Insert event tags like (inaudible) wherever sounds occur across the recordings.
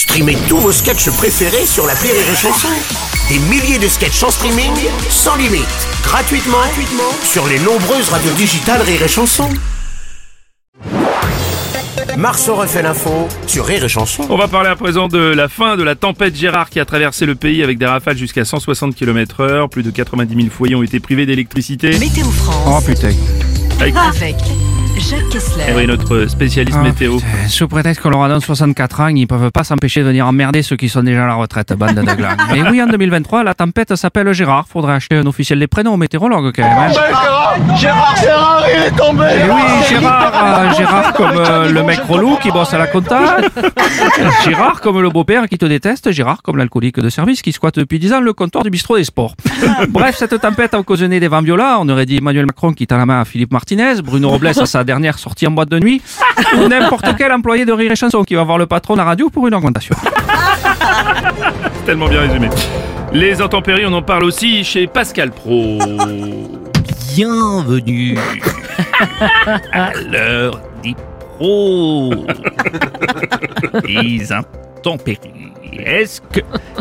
Streamez tous vos sketchs préférés sur la Rire et Chanson. Des milliers de sketchs en streaming, sans limite, gratuitement, gratuitement sur les nombreuses radios digitales Rire et Chanson. Marceau refait l'info sur Rire et Chanson. On va parler à présent de la fin de la tempête Gérard qui a traversé le pays avec des rafales jusqu'à 160 km heure. Plus de 90 000 foyers ont été privés d'électricité. Météo Oh France putain. Avec avec Jacques Kessler. Eh oui, notre spécialiste Ah, météo. putain. Sous prétexte qu'on leur a donné 64 ans, ils peuvent pas s'empêcher de venir emmerder ceux qui sont déjà à la retraite, bande de glands. (laughs) Mais oui, en 2023, la tempête s'appelle Gérard. Faudrait acheter un officiel des prénoms au météorologue quand même. hein. Gérard, Gérard, il est tombé Et oui, Gérard, euh, Gérard (laughs) comme euh, le mec relou qui bosse à la compta. (laughs) Gérard comme le beau-père qui te déteste. Gérard comme l'alcoolique de service qui squatte depuis 10 ans le comptoir du bistrot des sports. (laughs) Bref, cette tempête a occasionné des vents violents. On aurait dit Emmanuel Macron qui tend la main à Philippe Martinez, Bruno Robles à sa dernière sortie en boîte de nuit, ou n'importe quel employé de Rire et Chanson qui va voir le patron de la radio pour une augmentation. Tellement bien résumé. Les intempéries, on en parle aussi chez Pascal Pro. Bienvenue à l'heure des pros. Les intempéries. Est-ce que,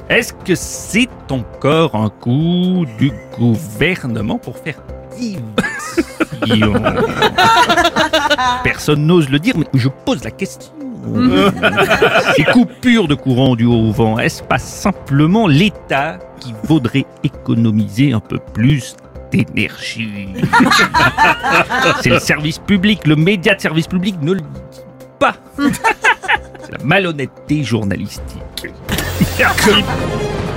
est-ce que c'est encore un coup du gouvernement pour faire diversion? Personne n'ose le dire, mais je pose la question. Ces coupures de courant du haut vent, est-ce pas simplement l'État qui vaudrait économiser un peu plus d'énergie (laughs) C'est le service public, le média de service public ne le dit pas. (laughs) C'est la malhonnêteté journalistique. (laughs)